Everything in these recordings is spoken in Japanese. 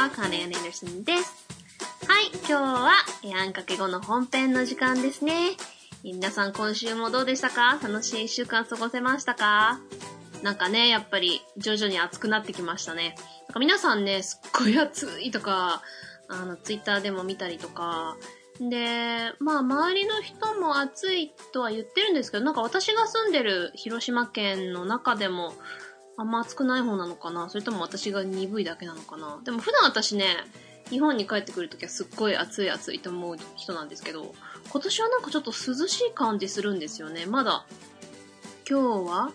は、カーネン・アンダーソンです。はい、今日は、えあんかけ後の本編の時間ですね。皆さん今週もどうでしたか？楽しい一週間過ごせましたか？なんかね、やっぱり徐々に暑くなってきましたね。なんか皆さんね、すっごい暑いとか、あの、ツイッターでも見たりとか、で、まあ周りの人も暑いとは言ってるんですけど、なんか私が住んでる広島県の中でも、あんま暑くない方なのかな？それとも私が鈍いだけなのかな？でも普段私ね、日本に帰ってくるときはすっごい暑い暑いと思う人なんですけど、今年はなんかちょっと涼しい感じするんですよね。まだ、今日は、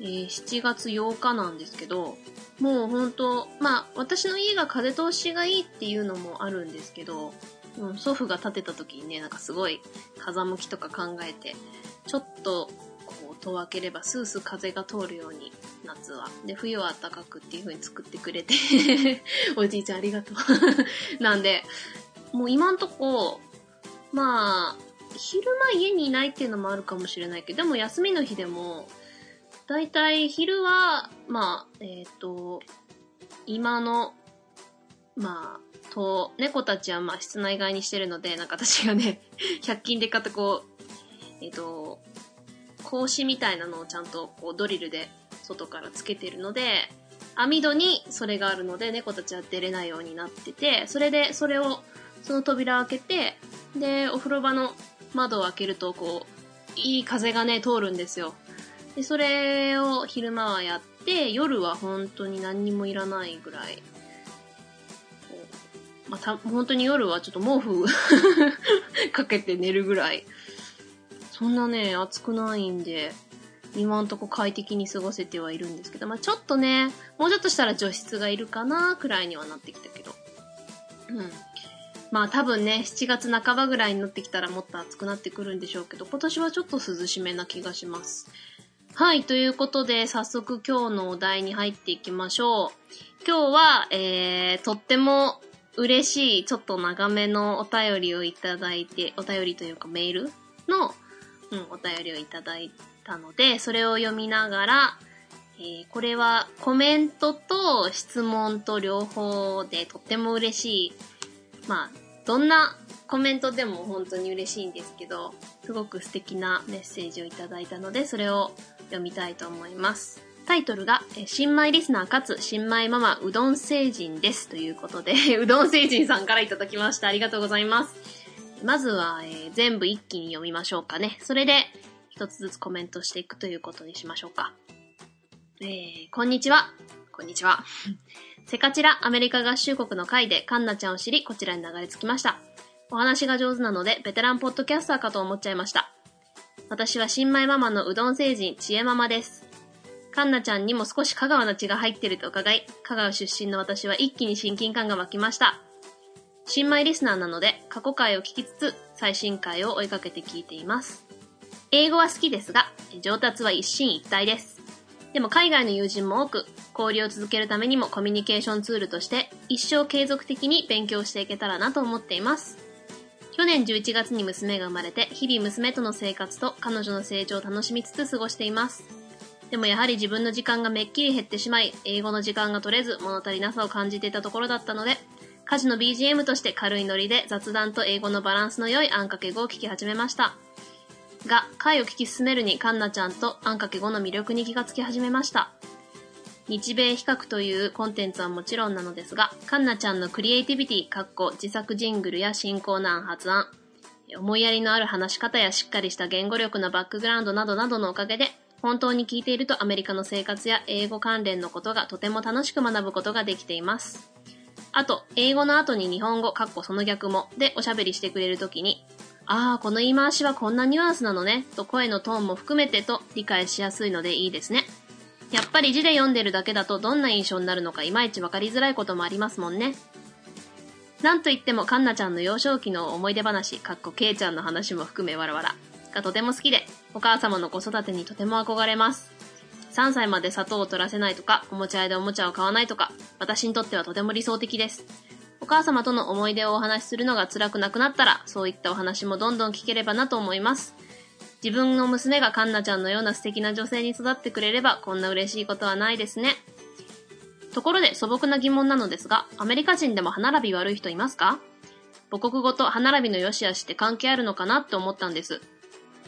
えー7月8日なんですけど、もうほんと、まあ私の家が風通しがいいっていうのもあるんですけど、うん、祖父が建てた時にね、なんかすごい風向きとか考えて、ちょっとこう戸を開ければスースー風が通るように夏は。で、冬は暖かくっていう風に作ってくれて、おじいちゃんありがとう。なんで、もう今んとこ、まあ、昼間家にいないっていうのもあるかもしれないけど、でも休みの日でも、だいたい昼は、まあ、えっ、と、今の、まあ、と、猫たちはまあ室内外にしてるので、なんか私がね、100均で買ったこう、えっ、と、格子みたいなのをちゃんとこうドリルで外からつけてるので、網戸にそれがあるので猫たちは出れないようになってて、それでそれを、その扉を開けて、で、お風呂場の窓を開けるとこう、いい風がね、通るんですよ。で、それを昼間はやって、夜は本当に何にもいらないぐらい。ま、た、本当に夜はちょっと毛布 かけて寝るぐらい。そんなね、暑くないんで、今んとこ快適に過ごせてはいるんですけど、まあちょっとね、もうちょっとしたら除湿がいるかな、くらいにはなってきたけど。うん。まあ多分ね、7月半ばぐらいになってきたらもっと暑くなってくるんでしょうけど、今年はちょっと涼しめな気がします。はい、ということで、早速今日のお題に入っていきましょう。今日は、えー、とっても嬉しい、ちょっと長めのお便りをいただいて、お便りというかメールの、うん、お便りをいただいたので、それを読みながら、えーこれはコメントと質問と両方でとっても嬉しい。まあ、どんなコメントでも本当に嬉しいんですけど、すごく素敵なメッセージをいただいたので、それを読みたいと思います。タイトルが、新米リスナーかつ新米ママうどん星人です。ということで、うどん星人さんからいただきました。ありがとうございます。まずは、えー全部一気に読みましょうかね。それで、一つずつコメントしていくということにしましょうか。えー、こんにちは。こんにちは。セカチラアメリカ合衆国の会でカンナちゃんを知り、こちらに流れ着きました。お話が上手なので、ベテランポッドキャスターかと思っちゃいました。私は新米ママのうどん星人、ちえママです。カンナちゃんにも少し香川の血が入ってると伺い、香川出身の私は一気に親近感が湧きました。新米リスナーなので、過去回を聞きつつ、最新回を追いかけて聞いています。英語は好きですが、上達は一進一退です。でも海外の友人も多く、交流を続けるためにもコミュニケーションツールとして、一生継続的に勉強していけたらなと思っています。去年11月に娘が生まれて、日々娘との生活と彼女の成長を楽しみつつ過ごしています。でもやはり自分の時間がめっきり減ってしまい、英語の時間が取れず物足りなさを感じていたところだったので、家事の BGM として軽いノリで雑談と英語のバランスの良いあんかけ語を聞き始めました。が、回を聞き進めるにカンナちゃんとあんかけ語の魅力に気がつき始めました。日米比較というコンテンツはもちろんなのですが、カンナちゃんのクリエイティビティ、かっこ自作ジングルや新コーナー発案、思いやりのある話し方やしっかりした言語力のバックグラウンドなどなどのおかげで、本当に聞いているとアメリカの生活や英語関連のことがとても楽しく学ぶことができています。あと、英語の後に日本語、かっこその逆も、でおしゃべりしてくれるときに、ああ、この言い回しはこんなニュアンスなのね、と声のトーンも含めてと理解しやすいのでいいですね。やっぱり字で読んでるだけだとどんな印象になるのかいまいちわかりづらいこともありますもんね。なんといってもカンナちゃんの幼少期の思い出話、かっこケイちゃんの話も含めわらわらがとても好きで、お母様の子育てにとても憧れます。3歳まで砂糖を取らせないとか、おもちゃ屋でおもちゃを買わないとか、私にとってはとても理想的です。お母様との思い出をお話しするのが辛くなくなったら、そういったお話もどんどん聞ければなと思います。自分の娘がカンナちゃんのような素敵な女性に育ってくれれば、こんな嬉しいことはないですね。ところで素朴な疑問なのですが、アメリカ人でも歯並び悪い人いますか？母国語と歯並びの良し悪しって関係あるのかなって思ったんです。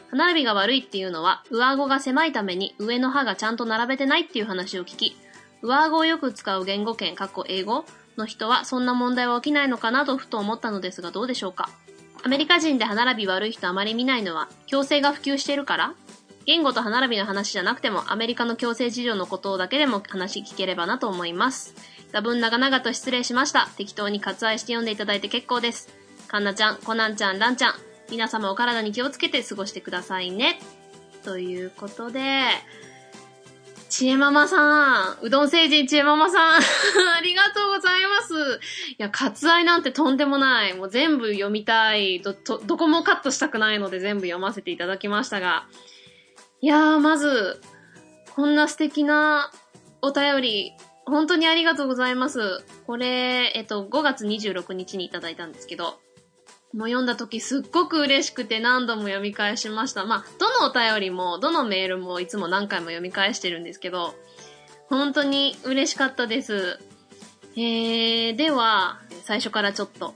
歯並びが悪いっていうのは、上顎が狭いために上の歯がちゃんと並べてないっていう話を聞き、上顎をよく使う言語圏、過去英語の人はそんな問題は起きないのかなとふと思ったのですがどうでしょうか？アメリカ人で歯並び悪い人あまり見ないのは、矯正が普及しているから言語と歯並びの話じゃなくても、アメリカの矯正事情のことだけでも話聞ければなと思います。多分長々と失礼しました。適当に割愛して読んでいただいて結構です。かんなちゃん、コナンちゃん、ランちゃん、皆様お体に気をつけて過ごしてくださいね。ということで、ちえママさん、うどん星人ちえママさん、ありがとうございます。いや、割愛なんてとんでもない。もう全部読みたい。ど、ど、どこもカットしたくないので全部読ませていただきましたが。いやー、まず、こんな素敵なお便り、本当にありがとうございます。これ、えっと、5月26日にいただいたんですけど、もう読んだ時すっごく嬉しくて何度も読み返しました。まあ、どのお便りも、どのメールもいつも何回も読み返してるんですけど、本当に嬉しかったです。えー、では、最初からちょっと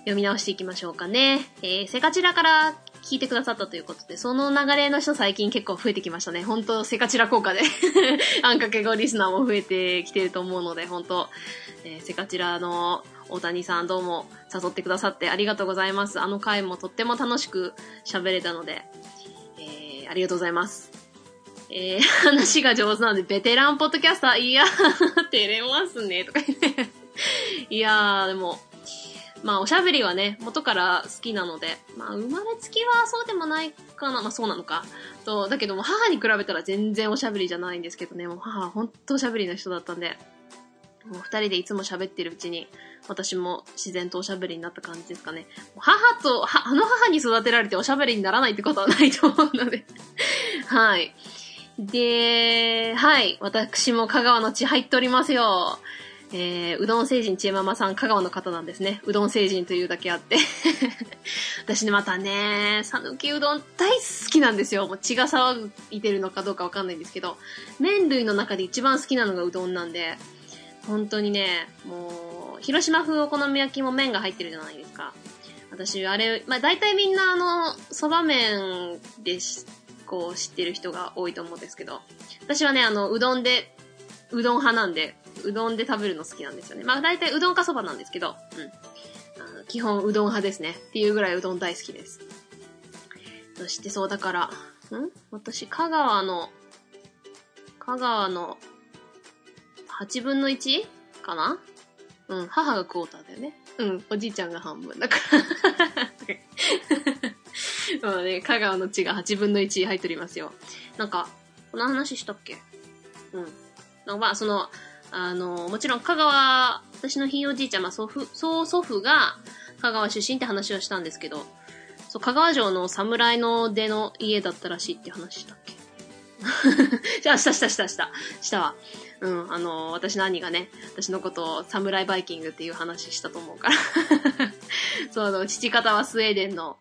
読み直していきましょうかね。えー、セカチラから聞いてくださったということで、その流れの人最近結構増えてきましたね。本当セカチラ効果で あんかけ語リスナーも増えてきてると思うので、本当、えー、セカチラの大谷さんどうも誘ってくださってありがとうございます。あの回もとっても楽しく喋れたので、えー、ありがとうございます。えー、話が上手なんで、ベテランポッドキャスター、いやー、照れますね、とか言っていやー、でも、まあ、おしゃべりはね、元から好きなので、まあ、生まれつきはそうでもないかな。まあ、そうなのか。と、だけども、母に比べたら全然おしゃべりじゃないんですけどね、もう母は本当おしゃべりな人だったんで、もう二人でいつも喋ってるうちに、私も自然とおしゃべりになった感じですかね。母と、はあの母に育てられておしゃべりにならないってことはないと思うので はい。で、はい。私も香川の血入っておりますよ。えー、うどん星人ちえままさん、香川の方なんですね。うどん星人というだけあって 私ね、またね、さぬきうどん大好きなんですよ。もう血が騒いでるのかどうかわかんないんですけど、麺類の中で一番好きなのがうどんなんで、本当にね、もう、広島風お好み焼きも麺が入ってるじゃないですか。私、あれ、まあ大体みんなあの、蕎麦麺でし、こう知ってる人が多いと思うんですけど、私はね、あの、うどんで、うどん派なんで、うどんで食べるの好きなんですよね。まあ大体うどんか蕎麦なんですけど、うん。基本うどん派ですね。っていうぐらいうどん大好きです。そしてそうだから、ん？私、香川の、香川の8分の 1? かな？うん、母がクォーターだよね。うん、おじいちゃんが半分だから。まあね、香川の血が8分の1入っておりますよ。なんか、この話したっけ？うん。なんかまあ、その、あの、もちろん香川、私のひいおじいちゃん、まあ祖父、曽祖父が香川出身って話をしたんですけど、そう、香川城の侍の出の家だったらしいって話したっけ？じゃあ、したしたしたした。したわ。うん、あの、私の兄がね、私のことをサムライバイキングっていう話したと思うから。そう、父方はスウェーデンの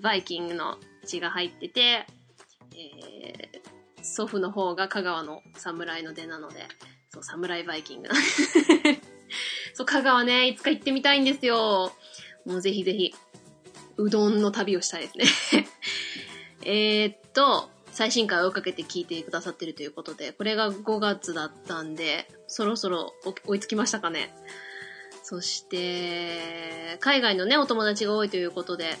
バイキングの血が入ってて、えー、祖父の方が香川の侍の出なので、そう、侍バイキング。そう、香川ね、いつか行ってみたいんですよ。もうぜひぜひ、うどんの旅をしたいですね。えっと、最新回を追いかけて聞いてくださってるということで、これが5月だったんで、そろそろ追いつきましたかね？そして、海外のね、お友達が多いということで、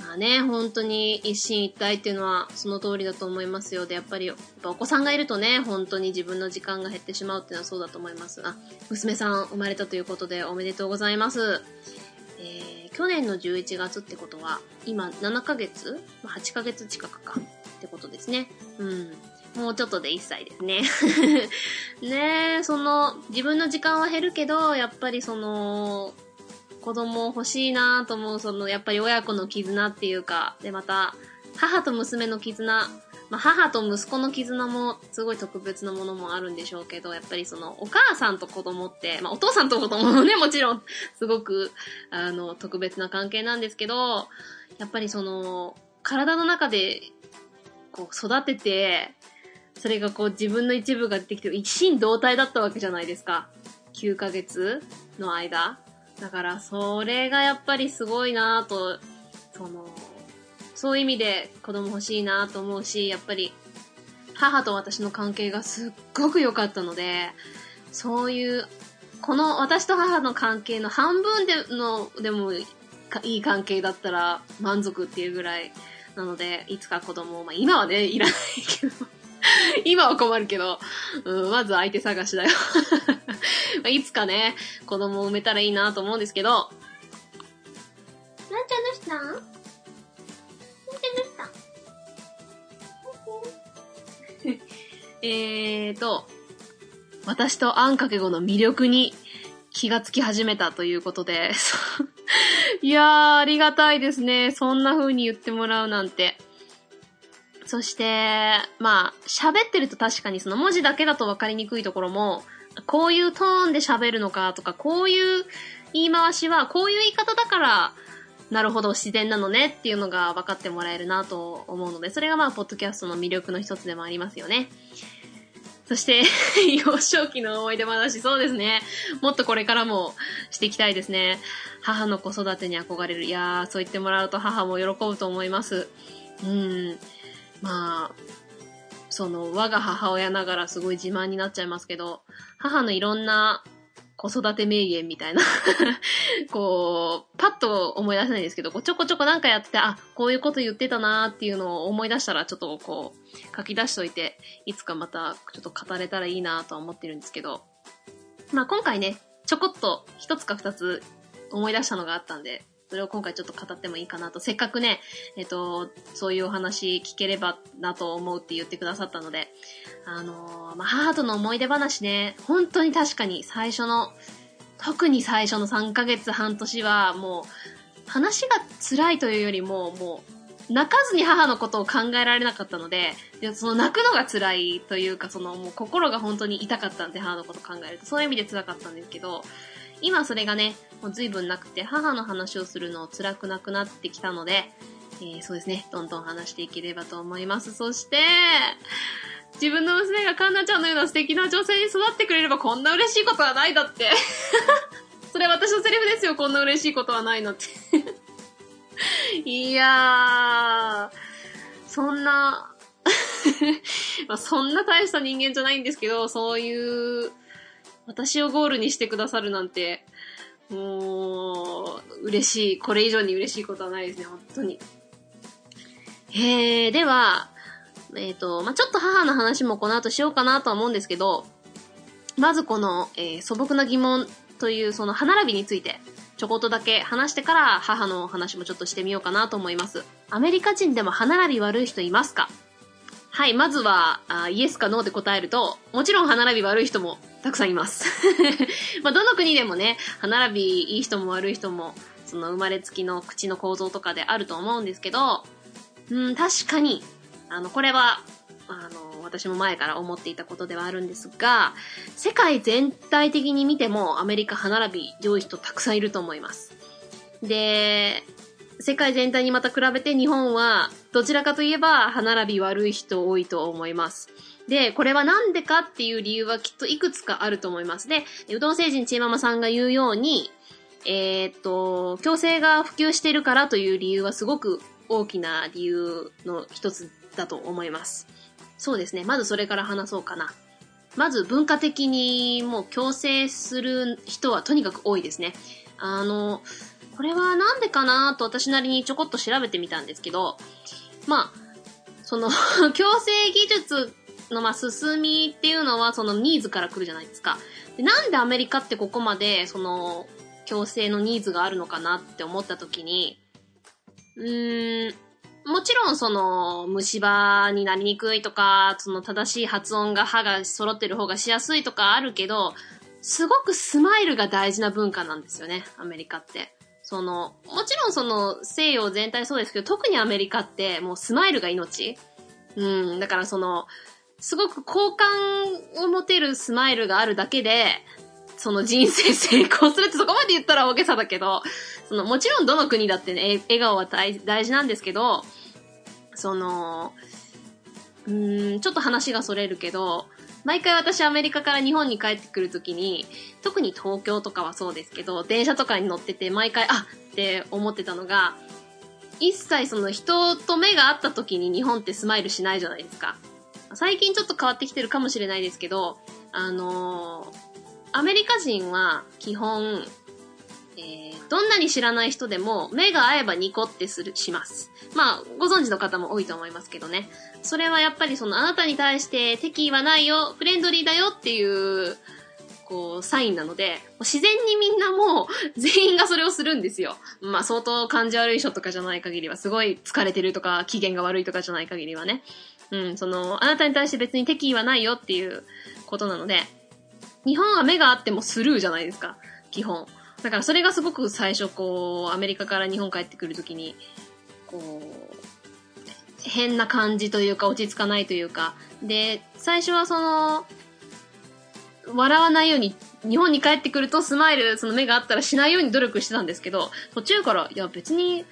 まあね、本当に一進一退っていうのはその通りだと思いますよ。で、やっぱり、やっぱお子さんがいるとね、本当に自分の時間が減ってしまうっていうのはそうだと思います。あ、娘さん生まれたということでおめでとうございます。えー、去年の11月ってことは、今7ヶ月 ?8 ヶ月近くか。ってことですね。うん。もうちょっとで1歳ですね。ねえ、その、自分の時間は減るけど、やっぱりその、子供欲しいなと思う、その、やっぱり親子の絆っていうか、で、また、母と娘の絆、まあ、母と息子の絆もすごい特別なものもあるんでしょうけど、やっぱりその、お母さんと子供って、まあ、お父さんと子供もね、もちろん、すごく、あの、特別な関係なんですけど、やっぱりその、体の中でこう育てて、それがこう自分の一部が出てきて、一心同体だったわけじゃないですか。9ヶ月の間。だから、それがやっぱりすごいなぁと、その、そういう意味で子供欲しいなと思うし、やっぱり、母と私の関係がすっごく良かったので、そういう、この私と母の関係の半分での、でもいい関係だったら満足っていうぐらいなので、いつか子供、まあ今はね、いらないけど 今は困るけど、うん、まず相手探しだよ。いつかね、子供を産めたらいいなと思うんですけど、なんちゃんどうしたん？なんちゃんどうした えーと、私とあんかけ語の魅力に気がつき始めたということで、いやー、ありがたいですね。そんな風に言ってもらうなんて。そして、まあ、喋ってると確かにその文字だけだと分かりにくいところも、こういうトーンで喋るのかとか、こういう言い回しは、こういう言い方だから、なるほど、自然なのねっていうのが分かってもらえるなと思うので、それがまあ、ポッドキャストの魅力の一つでもありますよね。そして、幼少期の思い出話、そうですね。もっとこれからもしていきたいですね。母の子育てに憧れる。いやー、そう言ってもらうと母も喜ぶと思います。うん。まあ、その、我が母親ながらすごい自慢になっちゃいますけど、母のいろんな子育て名言みたいな。こう、パッと思い出せないんですけど、こうちょこちょこなんかやってて、あ、こういうこと言ってたなーっていうのを思い出したら、ちょっとこう、書き出しといて、いつかまたちょっと語れたらいいなとは思ってるんですけど、まあ今回ね、ちょこっと一つか二つ思い出したのがあったんで、それを今回ちょっと語ってもいいかなと。せっかくね、えっ、と、そういうお話聞ければなと思うって言ってくださったので、あのー、まあ、母との思い出話ね、本当に確かに最初の、特に最初の3ヶ月半年はもう、話が辛いというよりも、もう、泣かずに母のことを考えられなかったので、でその泣くのが辛いというか、そのもう心が本当に痛かったんで、母のこと考えると。そういう意味で辛かったんですけど、今それがね、もう随分なくて、母の話をするのを辛くなくなってきたので、えー、そうですね、どんどん話していければと思います。そして、自分の娘がカンナちゃんのような素敵な女性に育ってくれればこんな嬉しいことはないだって。それ私のセリフですよ、こんな嬉しいことはないのって いやー、そんな まあそんな大した人間じゃないんですけど、そういう私をゴールにしてくださるなんて、もう、嬉しい。これ以上に嬉しいことはないですね、本当に。へえ、では、えっ、ー、と、まあ、ちょっと母の話もこの後しようかなとは思うんですけど、まずこの、えー、素朴な疑問というその歯並びについて、ちょこっとだけ話してから母の話もちょっとしてみようかなと思います。アメリカ人でも歯並び悪い人いますか？はい、まずは、イエスかノーで答えると、もちろん歯並び悪い人もたくさんいます。まあ、どの国でもね、歯並びいい人も悪い人も、その生まれつきの口の構造とかであると思うんですけど、うん、確かに、あの、これは、あの、私も前から思っていたことではあるんですが、世界全体的に見てもアメリカ歯並び上位人たくさんいると思います。で、世界全体にまた比べて日本はどちらかといえば歯並び悪い人多いと思います。で、これはなんでかっていう理由はきっといくつかあると思います。で、うどん星人ちえママさんが言うように、えー、っと、強制が普及してるからという理由はすごく大きな理由の一つだと思います。そうですね。まずそれから話そうかな。まず文化的にもう強制する人はとにかく多いですね。あの、これはなんでかなと私なりにちょこっと調べてみたんですけど、まあ、その 強制技術のまあ進みっていうのはそのニーズから来るじゃないですか。でなんでアメリカってここまでその強制のニーズがあるのかなって思った時に、うーん、もちろんその虫歯になりにくいとか、その正しい発音が歯が揃ってる方がしやすいとかあるけど、すごくスマイルが大事な文化なんですよね、アメリカって。その、もちろんその西洋全体そうですけど、特にアメリカってもうスマイルが命。うん、だからその、すごく好感を持てるスマイルがあるだけで、その人生成功するってそこまで言ったら大げさだけど、そのもちろんどの国だってね、笑顔は大事なんですけど、その、うーん、ちょっと話がそれるけど、毎回私アメリカから日本に帰ってくるときに、特に東京とかはそうですけど、電車とかに乗ってて毎回、あって思ってたのが、一切その人と目が合った時に日本ってスマイルしないじゃないですか。最近ちょっと変わってきてるかもしれないですけど、あのー、アメリカ人は基本、えー、どんなに知らない人でも目が合えばニコってする、します。まあ、ご存知の方も多いと思いますけどね。それはやっぱりそのあなたに対して敵意はないよ、フレンドリーだよっていう、こう、サインなので、自然にみんなもう 全員がそれをするんですよ。まあ相当感じ悪い人とかじゃない限りは、すごい疲れてるとか、機嫌が悪いとかじゃない限りはね。うん、その、あなたに対して別に敵意はないよっていうことなので、日本は目があってもスルーじゃないですか。基本。だからそれがすごく最初こう、アメリカから日本帰ってくるときに、こう、変な感じというか落ち着かないというか。で、最初はその、笑わないように、日本に帰ってくるとスマイル、その目があったらしないように努力してたんですけど、途中から、いや別に、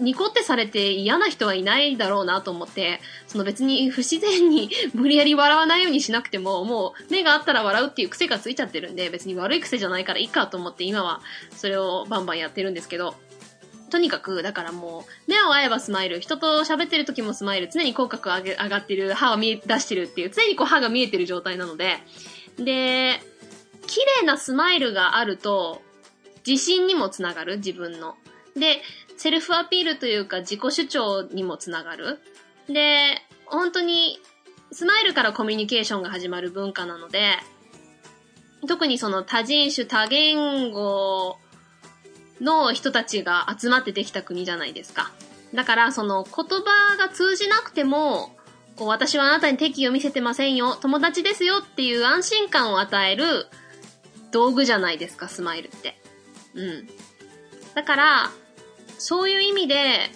ニコってされて嫌な人はいないだろうなと思って、その別に不自然に 無理やり笑わないようにしなくても、もう目があったら笑うっていう癖がついちゃってるんで、別に悪い癖じゃないからいいかと思って今はそれをバンバンやってるんですけど、とにかく、だからもう、目を合えばスマイル、人と喋ってる時もスマイル、常に口角上げ上がってる、歯を見え出してるっていう、常にこう歯が見えてる状態なので、で、綺麗なスマイルがあると、自信にもつながる、自分の。で、セルフアピールというか自己主張にもつながる。で、本当に、スマイルからコミュニケーションが始まる文化なので、特にその多人種多言語の人たちが集まってできた国じゃないですか。だから、その言葉が通じなくても、こう私はあなたに敵意を見せてませんよ、友達ですよっていう安心感を与える道具じゃないですか、スマイルって。うん。だから、そういう意味で、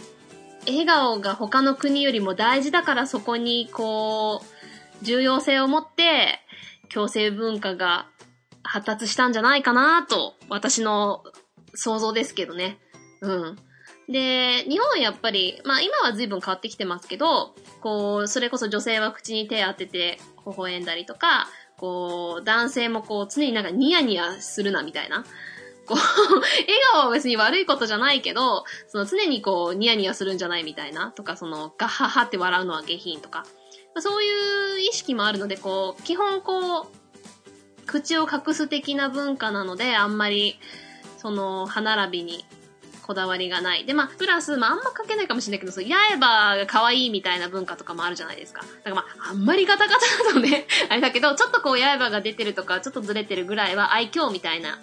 笑顔が他の国よりも大事だからそこに、こう、重要性を持って、共生文化が発達したんじゃないかなと、私の想像ですけどね。うん。で、日本はやっぱり、まあ今は随分変わってきてますけど、こう、それこそ女性は口に手当てて微笑んだりとか、こう、男性もこう、常になんかニヤニヤするなみたいな。こう、笑顔は別に悪いことじゃないけど、その常にこう、ニヤニヤするんじゃないみたいな。とか、その、ガッハハって笑うのは下品とか。そういう意識もあるので、こう、基本こう、口を隠す的な文化なので、あんまり、その、歯並びにこだわりがない。で、まあ、プラス、まあ、あんま書けないかもしれないけど、そう、刃が可愛いみたいな文化とかもあるじゃないですか。だからまあ、あんまりガタガタだとね、あれだけど、ちょっとこう、刃が出てるとか、ちょっとずれてるぐらいは愛嬌みたいな、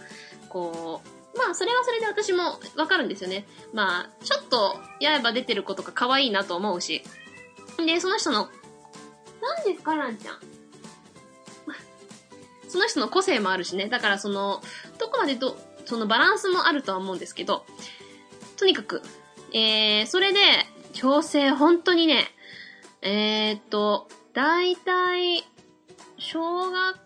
こう、まあ、それはそれで私もわかるんですよね。まあ、ちょっと、刃出てる子とか可愛いなと思うし。で、その人の、何ですか、ランちゃん？その人の個性もあるしね。だからその、どこまでど、そのバランスもあるとは思うんですけど、とにかく、えー、それで、強制、本当にね、えー、っと、だいたい、小学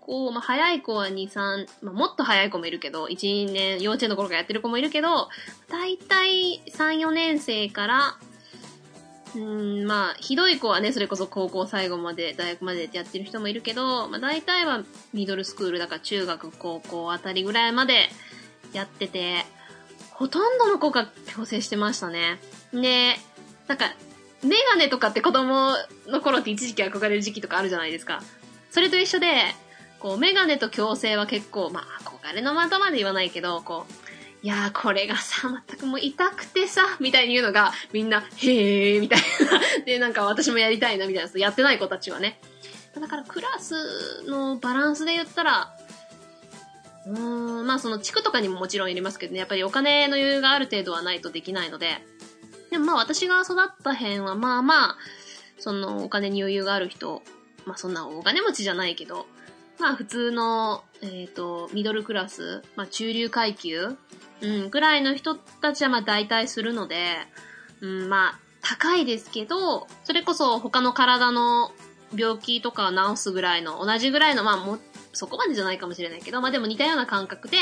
校、まあ、早い子は2、3、まあ、もっと早い子もいるけど、1、2年、幼稚園の頃からやってる子もいるけど、だいたい3、4年生から、うん、まあ、ひどい子はね、それこそ高校最後まで、大学までやってる人もいるけど、まあ大体はミドルスクールだから中学、高校あたりぐらいまでやってて、ほとんどの子が強制してましたね。で、なんか、メガネとかって子供の頃って一時期憧れる時期とかあるじゃないですか。それと一緒で、こう、メガネと矯正は結構、まあ、憧れの的まで言わないけど、こう、いやー、これがさ、全くもう痛くてさ、みたいに言うのが、みんな、へー、みたいな。で、なんか私もやりたいな、みたいな。やってない子たちはね。だから、クラスのバランスで言ったら、うーん、まあその地区とかにももちろんいりますけどね、やっぱりお金の余裕がある程度はないとできないので、でもまあ私が育った辺はまあまあ、そのお金に余裕がある人、まあそんなお金持ちじゃないけど、まあ普通の、えっ、ー、と、ミドルクラス、まあ中流階級、うん、ぐらいの人たちはまあ大体するので、うん、まあ高いですけど、それこそ他の体の病気とかを治すぐらいの、同じぐらいの、まあもそこまでじゃないかもしれないけど、まあでも似たような感覚で、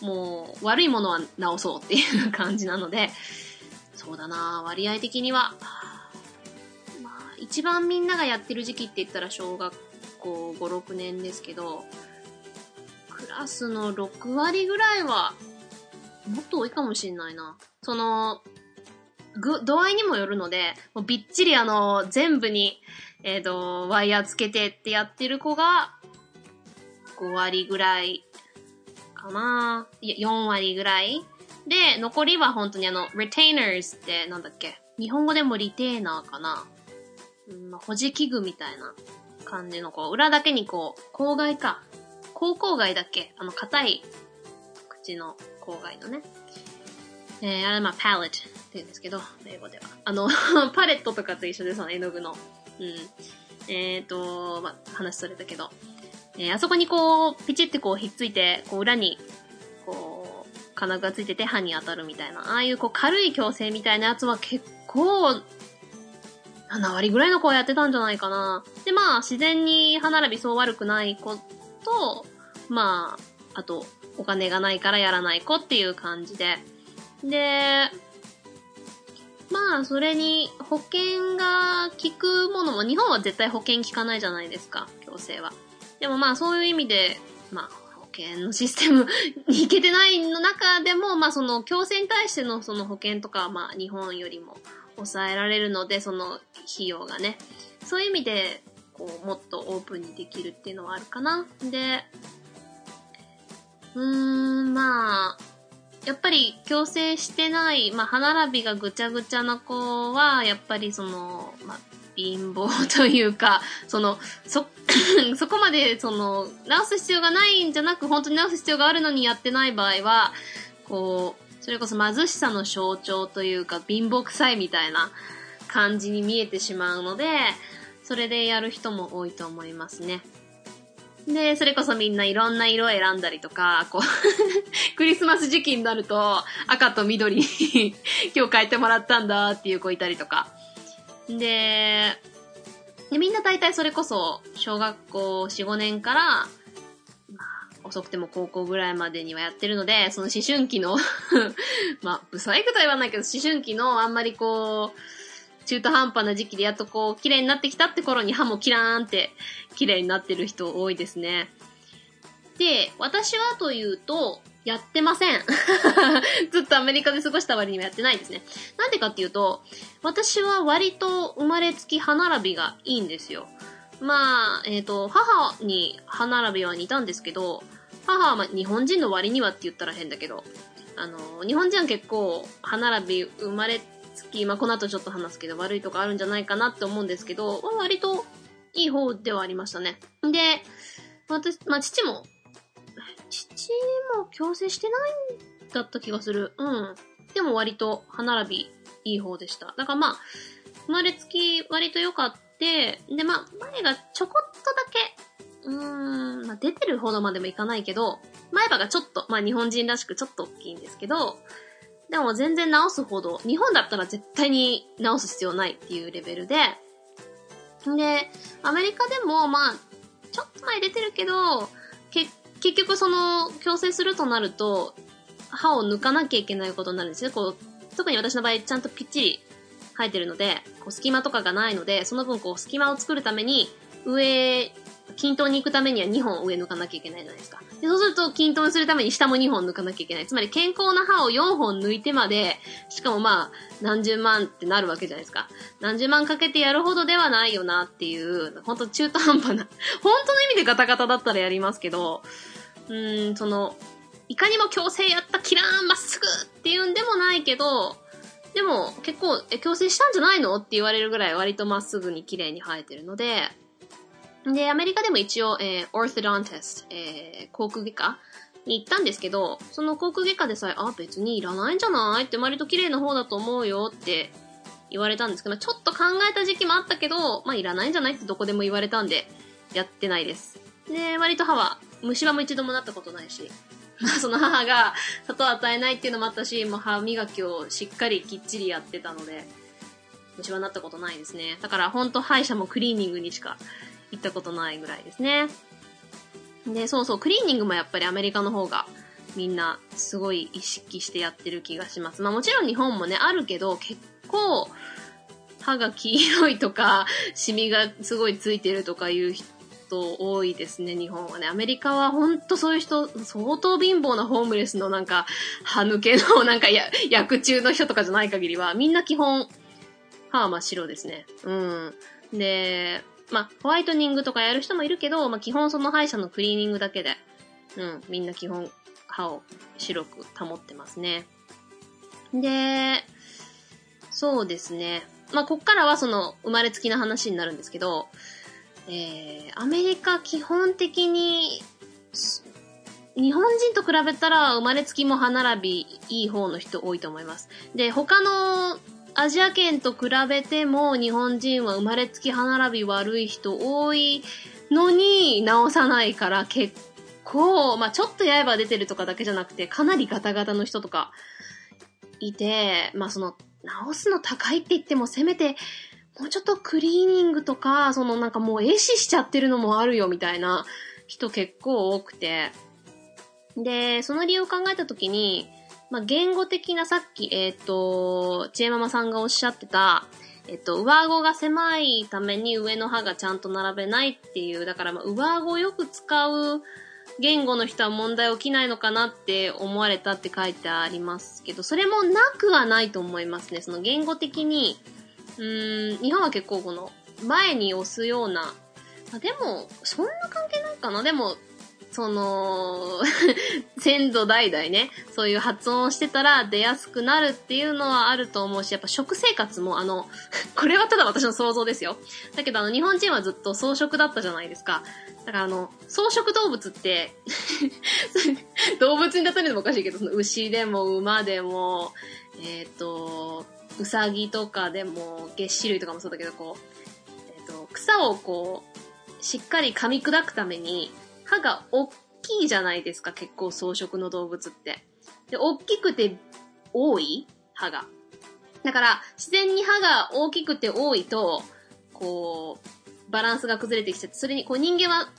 もう悪いものは直そうっていう感じなので、そうだな割合的には、まあ一番みんながやってる時期って言ったら小学校5、6年ですけど、クラスの6割ぐらいは、もっと多いかもしんないな。その、ぐ、度合いにもよるので、もうびっちりあの、全部に、えっ、と、ワイヤーつけてってやってる子が、5割ぐらいかな。いや、4割ぐらい。で、残りは本当にあの、retainers ってなんだっけ？日本語でもリテーナーかな。うん、ま保持器具みたいな感じの、こう、裏だけにこう、口外か。口口外だっけ？あの、硬い口の口外のね。えー、あれまあ、パレットって言うんですけど、英語では。あの、パレットとかと一緒で、その絵の具の。うん。えーと、まあ、話それたけど。えー、あそこにこう、ピチってこう、ひっついて、こう、裏に、こう、金具がついてて歯に当たるみたいな、ああいうこう、軽い矯正みたいなやつは結構、7割ぐらいの子はやってたんじゃないかな。で、まあ、自然に歯並びそう悪くない子と、まあ、あと、お金がないからやらない子っていう感じで。で、まあ、それに保険が効くものも、日本は絶対保険効かないじゃないですか、強制は。でもまあ、そういう意味で、まあ、保険のシステムに いけてないの中でも、まあ、その、強制に対してのその保険とかは、まあ、日本よりも抑えられるので、その費用がね。そういう意味で、こう、もっとオープンにできるっていうのはあるかな。で、うーん、まあ、やっぱり矯正してない、まあ、歯並びがぐちゃぐちゃな子は、やっぱりその、まあ、貧乏というか、その、そ、そこまで、その、直す必要がないんじゃなく、本当に直す必要があるのにやってない場合は、こう、それこそ貧しさの象徴というか、貧乏臭いみたいな感じに見えてしまうので、それでやる人も多いと思いますね。で、それこそみんないろんな色を選んだりとか、こう、クリスマス時期になると赤と緑に 今日変えてもらったんだっていう子いたりとか。で、でみんな大体それこそ小学校4、5年から、まあ、遅くても高校ぐらいまでにはやってるので、その思春期の まあ、不細工とは言わないけど、思春期のあんまりこう、中途半端な時期でやっとこう、綺麗になってきたって頃に歯もキラーンって綺麗になってる人多いですね。で、私はというと、やってません。ずっとアメリカで過ごした割にはやってないですね。なんでかっていうと、私は割と生まれつき歯並びがいいんですよ。まあ、えっ、ー、と、母に歯並びは似たんですけど、母はま日本人の割にはって言ったら変だけど、あの、日本人は結構歯並び生まれき、まあ、この後ちょっと話すけど悪いとこあるんじゃないかなって思うんですけど、割といい方ではありましたね。で、私、まあ、父も、父も矯正してないんだった気がする。うん。でも割と歯並びいい方でした。だからまあ、生まれつき割と良かって、でまあ、前がちょこっとだけ、うーん、まあ、出てるほどまでもいかないけど、前歯がちょっと、まあ日本人らしくちょっと大きいんですけど、でも全然直すほど、日本だったら絶対に直す必要ないっていうレベルで、で、アメリカでも、まあ、ちょっと前出てるけど、け、結局その、矯正するとなると、歯を抜かなきゃいけないことになるんですね。こう、特に私の場合、ちゃんとぴっちり生えてるので、こう隙間とかがないので、その分こう、隙間を作るために、上、均等に行くためには2本上抜かなきゃいけないじゃないですか。でそうすると均等にするために下も2本抜かなきゃいけない。つまり健康な歯を4本抜いてまで、しかもまあ、何十万ってなるわけじゃないですか。何十万かけてやるほどではないよなっていう、ほんと中途半端な、本当の意味でガタガタだったらやりますけど、うーん、その、いかにも矯正やったキラーンまっすぐっていうんでもないけど、でも結構、え、矯正したんじゃないのって言われるぐらい割とまっすぐに綺麗に生えてるので、で、アメリカでも一応、えー、オーソドンテスト、えー、航空外科に行ったんですけど、その航空外科でさえ、あ、別にいらないんじゃないって割と綺麗な方だと思うよって言われたんですけど、ちょっと考えた時期もあったけど、まあいらないんじゃないってどこでも言われたんで、やってないです。で、割と歯は、虫歯も一度もなったことないし、まあその母が砂糖を与えないっていうのもあったし、もう歯磨きをしっかりきっちりやってたので、虫歯になったことないですね。だからほんと歯医者もクリーニングにしか行ったことないぐらいですね。で、そうそう、クリーニングもやっぱりアメリカの方がみんなすごい意識してやってる気がします。まあもちろん日本もね、あるけど、結構、歯が黄色いとか、シミがすごいついてるとかいう人多いですね、日本はね。アメリカはほんとそういう人、相当貧乏なホームレスのなんか、歯抜けの なんかや、薬中の人とかじゃない限りは、みんな基本、歯は真っ白ですね。うん。で、まあ、ホワイトニングとかやる人もいるけど、まあ、基本その歯医者のクリーニングだけで、うん、みんな基本歯を白く保ってますね。で、そうですね。まあ、こっからはその生まれつきの話になるんですけど、えー、アメリカ基本的に、日本人と比べたら生まれつきも歯並びいい方の人多いと思います。で、他のアジア圏と比べても日本人は生まれつき歯並び悪い人多いのに直さないから結構、まあちょっと刃出てるとかだけじゃなくてかなりガタガタの人とかいて、まあその直すの高いって言ってもせめてもうちょっとクリーニングとか、そのなんかもう壊死しちゃってるのもあるよみたいな人結構多くて。で、その理由を考えたときに、まあ、言語的なさっき、えっ、ー、と、ちえママさんがおっしゃってた、えっ、と、上顎が狭いために上の歯がちゃんと並べないっていう、だからまあ、上顎をよく使う言語の人は問題起きないのかなって思われたって書いてありますけど、それもなくはないと思いますね。その言語的に、うーん、日本は結構この、前に押すような、あでも、そんな関係ないかなでも、その、先祖代々ね、そういう発音をしてたら出やすくなるっていうのはあると思うし、やっぱ食生活もあの、これはただ私の想像ですよ。だけどあの、日本人はずっと草食だったじゃないですか。だからあの、草食動物って 動物に例えるのもおかしいけど、その牛でも馬でも、えっ、ー、と、うさぎとかでも、月歯類とかもそうだけど、こう、えっ、ー、と、草をこう、しっかり噛み砕くために、歯が大きいじゃないですか、結構草食の動物って。で、大きくて多い？歯が。だから、自然に歯が大きくて多いと、こう、バランスが崩れてきちゃって、それに、こう人間は、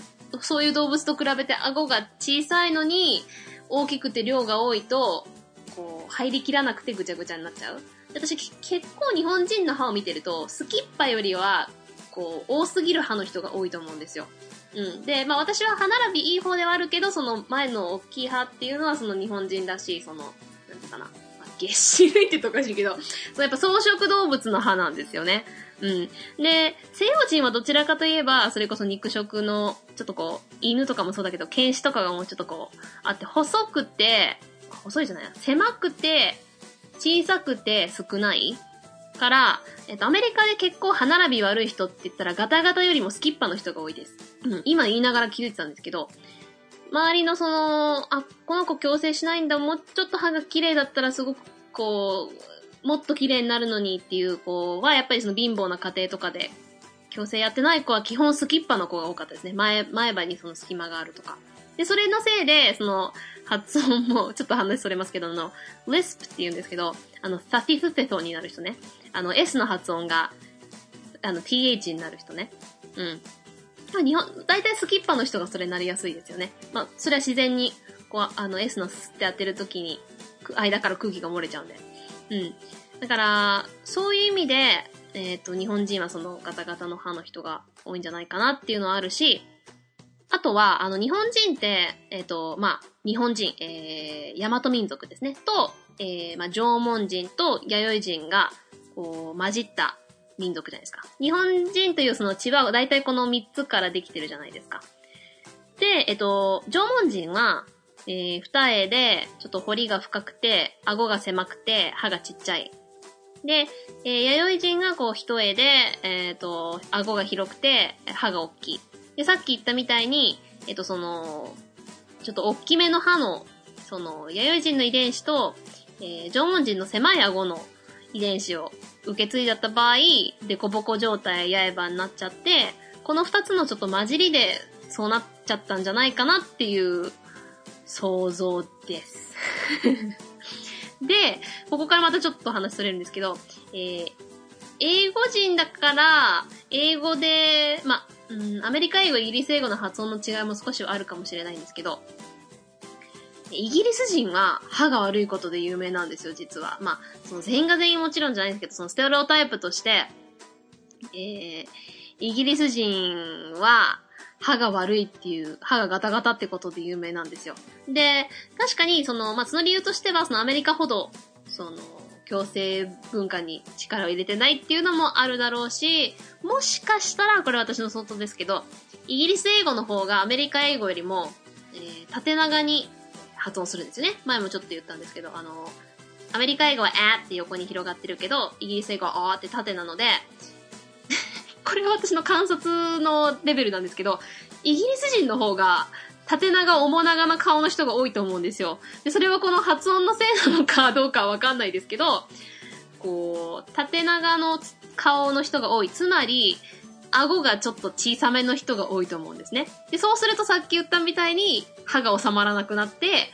そういう動物と比べて顎が小さいのに、大きくて量が多いと、こう、入りきらなくてぐちゃぐちゃになっちゃう。私結構日本人の歯を見てると、スキッパよりは、こう、多すぎる歯の人が多いと思うんですよ。うん。で、まあ私は歯並びいい方ではあるけど、その前の大きい歯っていうのはその日本人らしい、その、なんていうかな。まあ、月歯類って言うとおかしいけど、そうやっぱ草食動物の歯なんですよね。うん。で、西洋人はどちらかといえば、それこそ肉食の、ちょっとこう、犬とかもそうだけど、犬種とかがもうちょっとこう、あって、細くて、細いじゃない狭くて、小さくて少ないから、えっと、アメリカで結構歯並び悪い人って言ったらガタガタよりもスキッパの人が多いです。うん、今言いながら気づいてたんですけど、周りのその、あ、この子矯正しないんだ、もうちょっと歯が綺麗だったらすごくこう、もっと綺麗になるのにっていう子は、やっぱりその貧乏な家庭とかで、矯正やってない子は基本スキッパの子が多かったですね。前、前歯にその隙間があるとか。で、それのせいで、その、発音も、ちょっと話それますけど、あの、lisp って言うんですけど、あの、サティフテトになる人ね。あの、S の発音が、あの、th になる人ね。うん。まあ日本、大体スキッパーの人がそれなりやすいですよね。まあ、それは自然に、こう、あの、S のスってやってる時に、間から空気が漏れちゃうんで。うん。だから、そういう意味で、えっ、ー、と、日本人はそのガタガタの歯の人が多いんじゃないかなっていうのはあるし、あとは、あの、日本人って、えっ、ー、と、まあ、日本人、えー、大和民族ですね、と、えー、まあ、縄文人と弥生人が、こう、混じった民族じゃないですか。日本人というその血は大体この3つからできてるじゃないですか。で、えっと、縄文人は、えー、二重で、ちょっと彫りが深くて、顎が狭くて、歯がちっちゃい。で、えー、弥生人がこう一重で、えっ、ー、と、顎が広くて、歯が大きい。で、さっき言ったみたいに、えっ、と、その、ちょっと大きめの歯の、その、弥生人の遺伝子と、えー、縄文人の狭い顎の遺伝子を受け継いじゃった場合、デコボコ状態刃になっちゃって、この二つのちょっと混じりでそうなっちゃったんじゃないかなっていう想像です。で、ここからまたちょっと話それるんですけど、えー、英語人だから、英語で、ま、うん、アメリカ英語、イギリス英語の発音の違いも少しはあるかもしれないんですけど、イギリス人は歯が悪いことで有名なんですよ、実は。まあ、その全員が全員もちろんじゃないんですけど、そのステレオタイプとして、えー、イギリス人は、歯が悪いっていう、歯がガタガタってことで有名なんですよ。で、確かに、その、まあ、その理由としては、そのアメリカほど、その、強制文化に力を入れてないっていうのもあるだろうし、もしかしたら、これ私の想像ですけど、イギリス英語の方がアメリカ英語よりも、えー、縦長に発音するんですよね。前もちょっと言ったんですけど、あの、アメリカ英語はあって横に広がってるけど、イギリス英語はあーって縦なので、これは私の観察のレベルなんですけど、イギリス人の方が、縦長、面長な顔の人が多いと思うんですよ。で、それはこの発音のせいなのかどうかわかんないですけど、こう、縦長の顔の人が多い。つまり、顎がちょっと小さめの人が多いと思うんですね。で、そうするとさっき言ったみたいに、歯が収まらなくなって、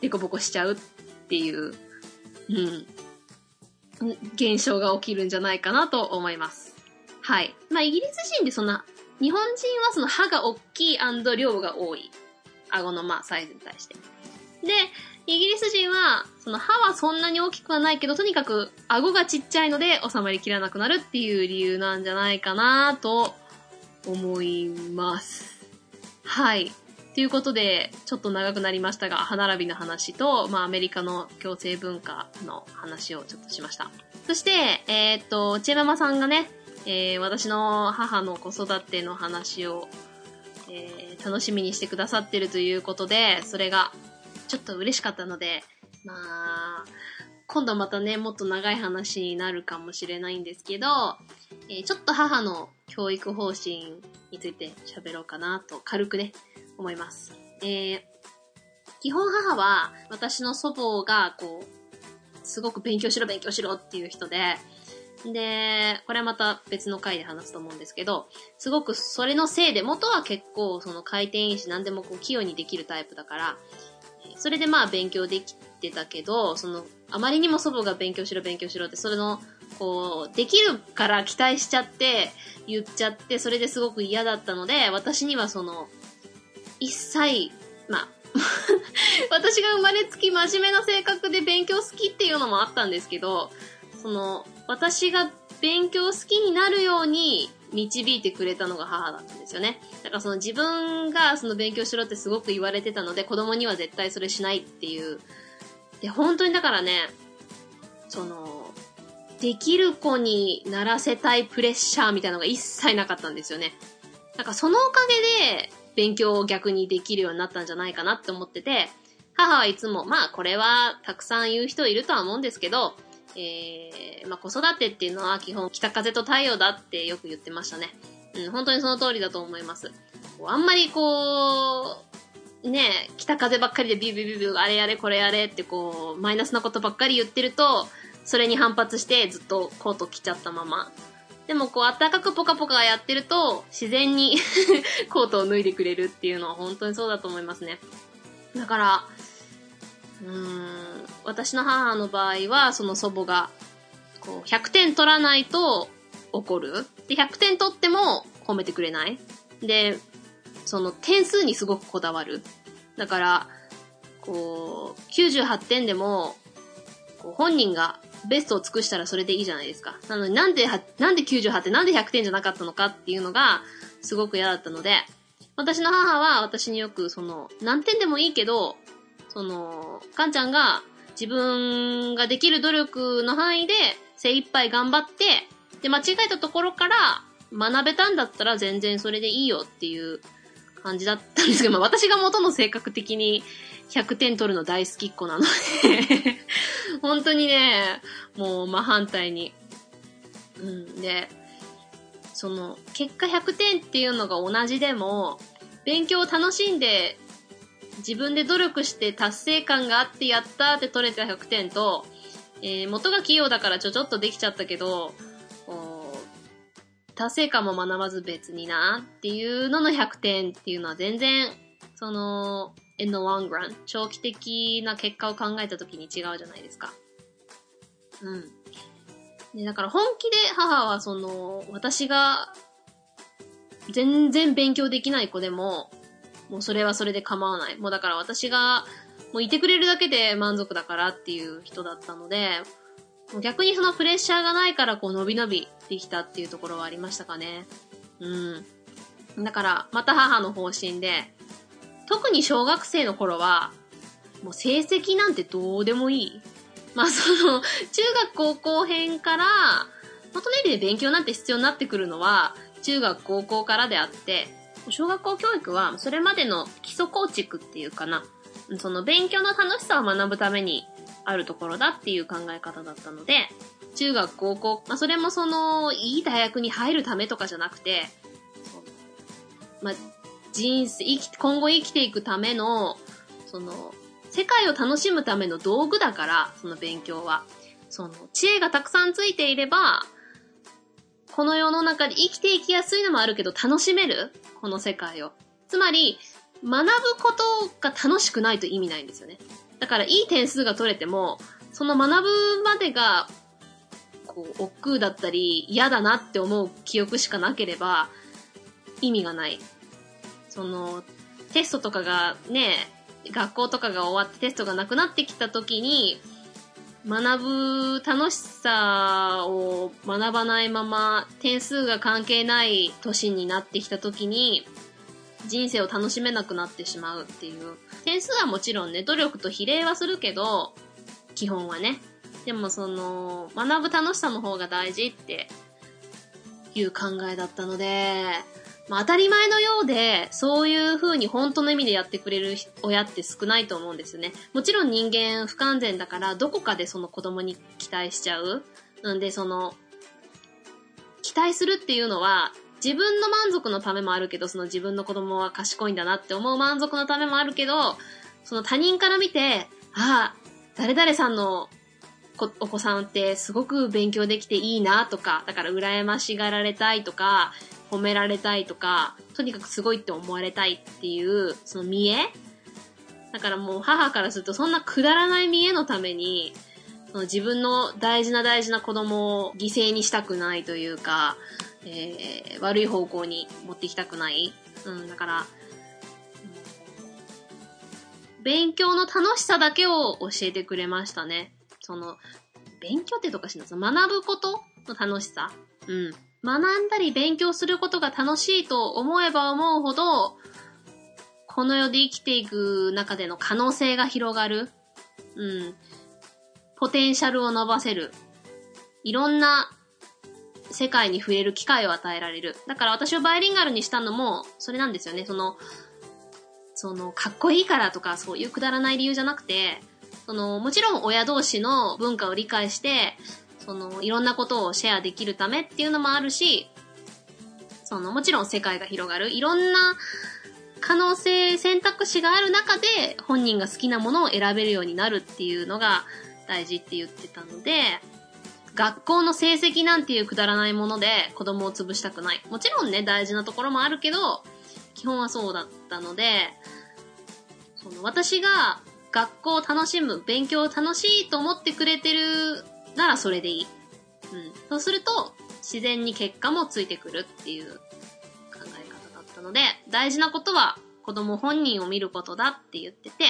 デコボコしちゃうっていう、うん、現象が起きるんじゃないかなと思います。はい。まあ、イギリス人でそんな、日本人はその歯が大きい量が多い。顎のまあサイズに対して。で、イギリス人は、その歯はそんなに大きくはないけど、とにかく顎がちっちゃいので収まりきらなくなるっていう理由なんじゃないかなと思います。はい。ということで、ちょっと長くなりましたが、歯並びの話と、まあ、アメリカの共生文化の話をちょっとしました。そして、えー、っと、チェママさんがね、えー、私の母の子育ての話を、えー、楽しみにしてくださってるということで、それがちょっと嬉しかったので、まあ、今度またね、もっと長い話になるかもしれないんですけど、えー、ちょっと母の教育方針について喋ろうかなと軽くね、思います。えー、基本母は私の祖母がこう、すごく勉強しろ勉強しろっていう人で、で、これはまた別の回で話すと思うんですけど、すごくそれのせいで、元は結構その回転因子何でもこう器用にできるタイプだから、それでまあ勉強できてたけど、その、あまりにも祖母が勉強しろ勉強しろって、それの、こう、できるから期待しちゃって、言っちゃって、それですごく嫌だったので、私にはその、一切、まあ、私が生まれつき真面目な性格で勉強好きっていうのもあったんですけど、その、私が勉強好きになるように導いてくれたのが母だったんですよね。だからその自分がその勉強しろってすごく言われてたので子供には絶対それしないっていう。で、本当にだからね、その、できる子にならせたいプレッシャーみたいなのが一切なかったんですよね。なんかそのおかげで勉強を逆にできるようになったんじゃないかなって思ってて、母はいつも、まあこれはたくさん言う人いるとは思うんですけど、えー、まあ、子育てっていうのは基本北風と太陽だってよく言ってましたね。うん、本当にその通りだと思います。あんまりこう、ね北風ばっかりでビュービュービュービ、あれやれこれやれってこう、マイナスなことばっかり言ってると、それに反発してずっとコート着ちゃったまま。でもこう、暖かくポカポカやってると、自然に コートを脱いでくれるっていうのは本当にそうだと思いますね。だから、うーん、私の母の場合は、その祖母が、こう、100点取らないと怒る。で、100点取っても褒めてくれない。で、その点数にすごくこだわる。だから、こう、98点でも、こう本人がベストを尽くしたらそれでいいじゃないですか。なのになんで、なんで98点、なんで100点じゃなかったのかっていうのが、すごく嫌だったので、私の母は私によく、その、何点でもいいけど、その、かんちゃんが自分ができる努力の範囲で精一杯頑張って、で、間違えたところから学べたんだったら全然それでいいよっていう感じだったんですけど、まあ私が元の性格的に100点取るの大好きっ子なので 本当にね、もう真反対に。うん、で、その、結果100点っていうのが同じでも、勉強を楽しんで自分で努力して達成感があってやったって取れた100点と、えー、元が器用だからちょちょっとできちゃったけど、達成感も学ばず別になっていうのの100点っていうのは全然、その、in the long run、長期的な結果を考えた時に違うじゃないですか。うん。で、だから本気で母はその、私が全然勉強できない子でも、もうそれはそれで構わない。もうだから私が、もういてくれるだけで満足だからっていう人だったので、逆にそのプレッシャーがないからこう伸び伸びできたっていうところはありましたかね。うん。だから、また母の方針で、特に小学生の頃は、もう成績なんてどうでもいい。まあその、中学高校編から、まとめるで勉強なんて必要になってくるのは、中学高校からであって、小学校教育はそれまでの基礎構築っていうかな。その勉強の楽しさを学ぶためにあるところだっていう考え方だったので、中学高校、まあそれもその、いい大学に入るためとかじゃなくて、まあ、人生、生き、今後生きていくための、その、世界を楽しむための道具だから、その勉強は。その、知恵がたくさんついていれば、この世の中で生きていきやすいのもあるけど、楽しめる？この世界を。つまり、学ぶことが楽しくないと意味ないんですよね。だから、いい点数が取れても、その学ぶまでが、こう、億劫だったり、嫌だなって思う記憶しかなければ、意味がない。その、テストとかがね、学校とかが終わってテストがなくなってきた時に、学ぶ楽しさを学ばないまま点数が関係ない年になってきた時に人生を楽しめなくなってしまうっていう。点数はもちろんね、努力と比例はするけど、基本はね。でもその、学ぶ楽しさの方が大事っていう考えだったので、まあ、当たり前のようで、そういう風に本当の意味でやってくれる親って少ないと思うんですよね。もちろん人間不完全だから、どこかでその子供に期待しちゃう。なんで、その、期待するっていうのは、自分の満足のためもあるけど、その自分の子供は賢いんだなって思う満足のためもあるけど、その他人から見て、ああ、誰々さんのお子さんってすごく勉強できていいなとか、だから羨ましがられたいとか、褒められたいとか、とにかくすごいって思われたいっていう、その見栄？だからもう母からするとそんなくだらない見栄のために、その自分の大事な大事な子供を犠牲にしたくないというか、えー、悪い方向に持っていきたくない。うん、だから、勉強の楽しさだけを教えてくれましたね。その、勉強ってとかしない学ぶことの楽しさ。うん。学んだり勉強することが楽しいと思えば思うほど、この世で生きていく中での可能性が広がる。うん。ポテンシャルを伸ばせる。いろんな世界に触れる機会を与えられる。だから私をバイリンガルにしたのも、それなんですよね。その、その、かっこいいからとか、そういうくだらない理由じゃなくて、その、もちろん親同士の文化を理解して、その、いろんなことをシェアできるためっていうのもあるし、その、もちろん世界が広がる。いろんな可能性、選択肢がある中で、本人が好きなものを選べるようになるっていうのが大事って言ってたので、学校の成績なんていうくだらないもので子供を潰したくない。もちろんね、大事なところもあるけど、基本はそうだったので、その私が学校を楽しむ、勉強を楽しいと思ってくれてるならそれでいい。うん。そうすると、自然に結果もついてくるっていう考え方だったので、大事なことは子供本人を見ることだって言ってて、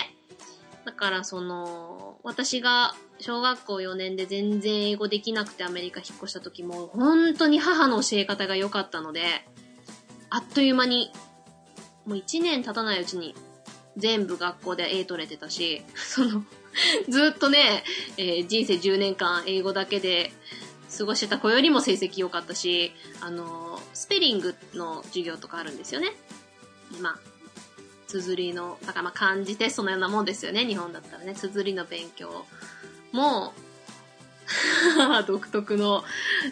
だからその、私が小学校4年で全然英語できなくてアメリカ引っ越した時も、本当に母の教え方が良かったので、あっという間に、もう1年経たないうちに全部学校で A 取れてたし、その、ずっとね、えー、人生10年間英語だけで過ごしてた子よりも成績良かったし、あの、スペリングの授業とかあるんですよね。今、綴りの、だからまあ漢字テストのようなもんですよね、日本だったらね。綴りの勉強も、独特の、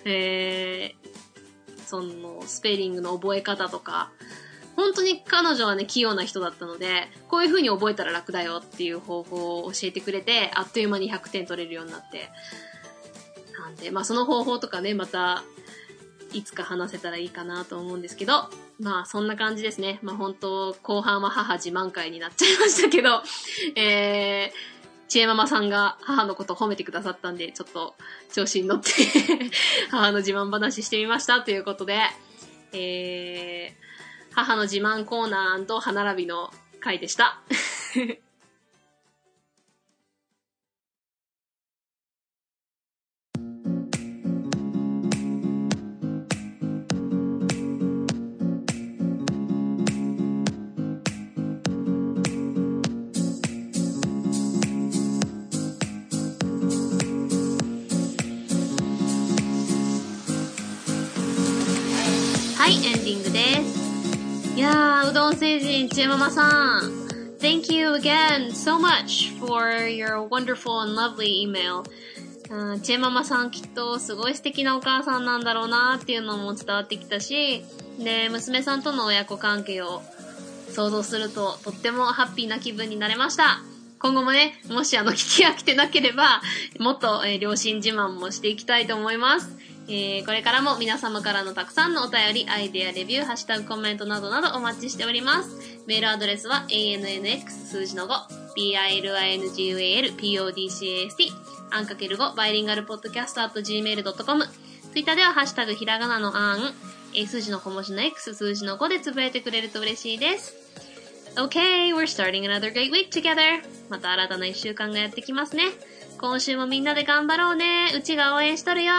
えー、その、スペリングの覚え方とか、本当に彼女はね、器用な人だったので、こういう風に覚えたら楽だよっていう方法を教えてくれて、あっという間に100点取れるようになって。なんで、まあその方法とかね、また、いつか話せたらいいかなと思うんですけど、まあそんな感じですね。まあ本当、後半は母自慢会になっちゃいましたけど、えー、ちえママさんが母のことを褒めてくださったんで、ちょっと調子に乗って 母の自慢話してみましたということで、えー、母の自慢コーナー歯並びの回でした。星人、ちえママさん。Thank you again so much for your wonderful and lovely email. うん、ちえママさんきっとすごい素敵なお母さんなんだろうなっていうのも伝わってきたし、で、娘さんとの親子関係を想像するととってもハッピーな気分になれました。今後もね、もしあの聞き飽きてなければ、もっと、えー両親自慢もしていきたいと思います。えーこれからも皆様からのたくさんのお便り、アイデア、レビュー、ハッシュタグ、コメントなどなどお待ちしております。メールアドレスは annx 数字の5、bilingual.podcast、アンかける5、バイリンガルポッドキャスト gmail.com、ツイッターではハッシュタグひらがなのあん、え数字の小文字の X、数字の5でつぶやいてくれると嬉しいです。Okay, we're starting another great week together. また新たな一週間がやってきますね。今週もみんなで頑張ろうね。うちが応援しとるよ。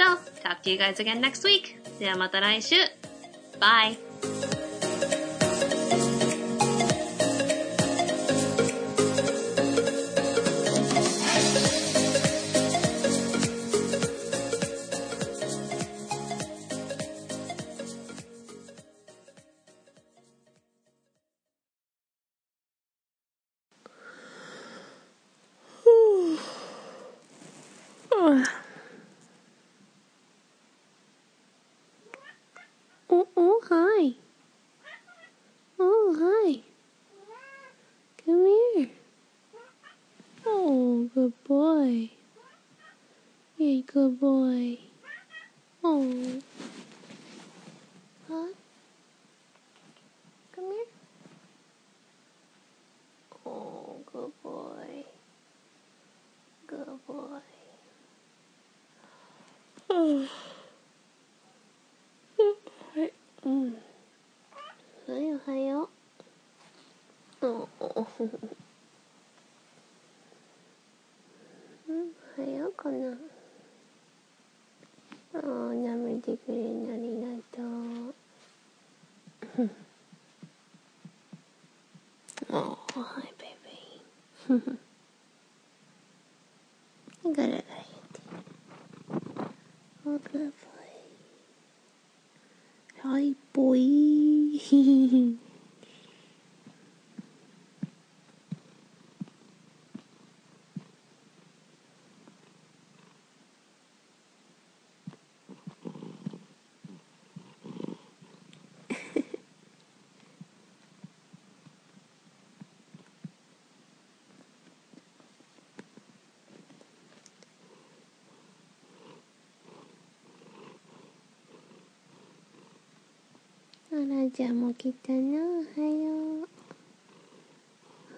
So, talk to you guys again next week. ではまた来週。Bye. Oh. はい。うん。はい、おはよう。おお。うん、おはようかな。ああ、舐めてくれるのありがとう。おー、はい、ベイベー。ガラガラやって。お、グッボーイ。Hi, boy. あらちゃんも来たな。おはよう。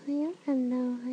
おはようかな、おはよう。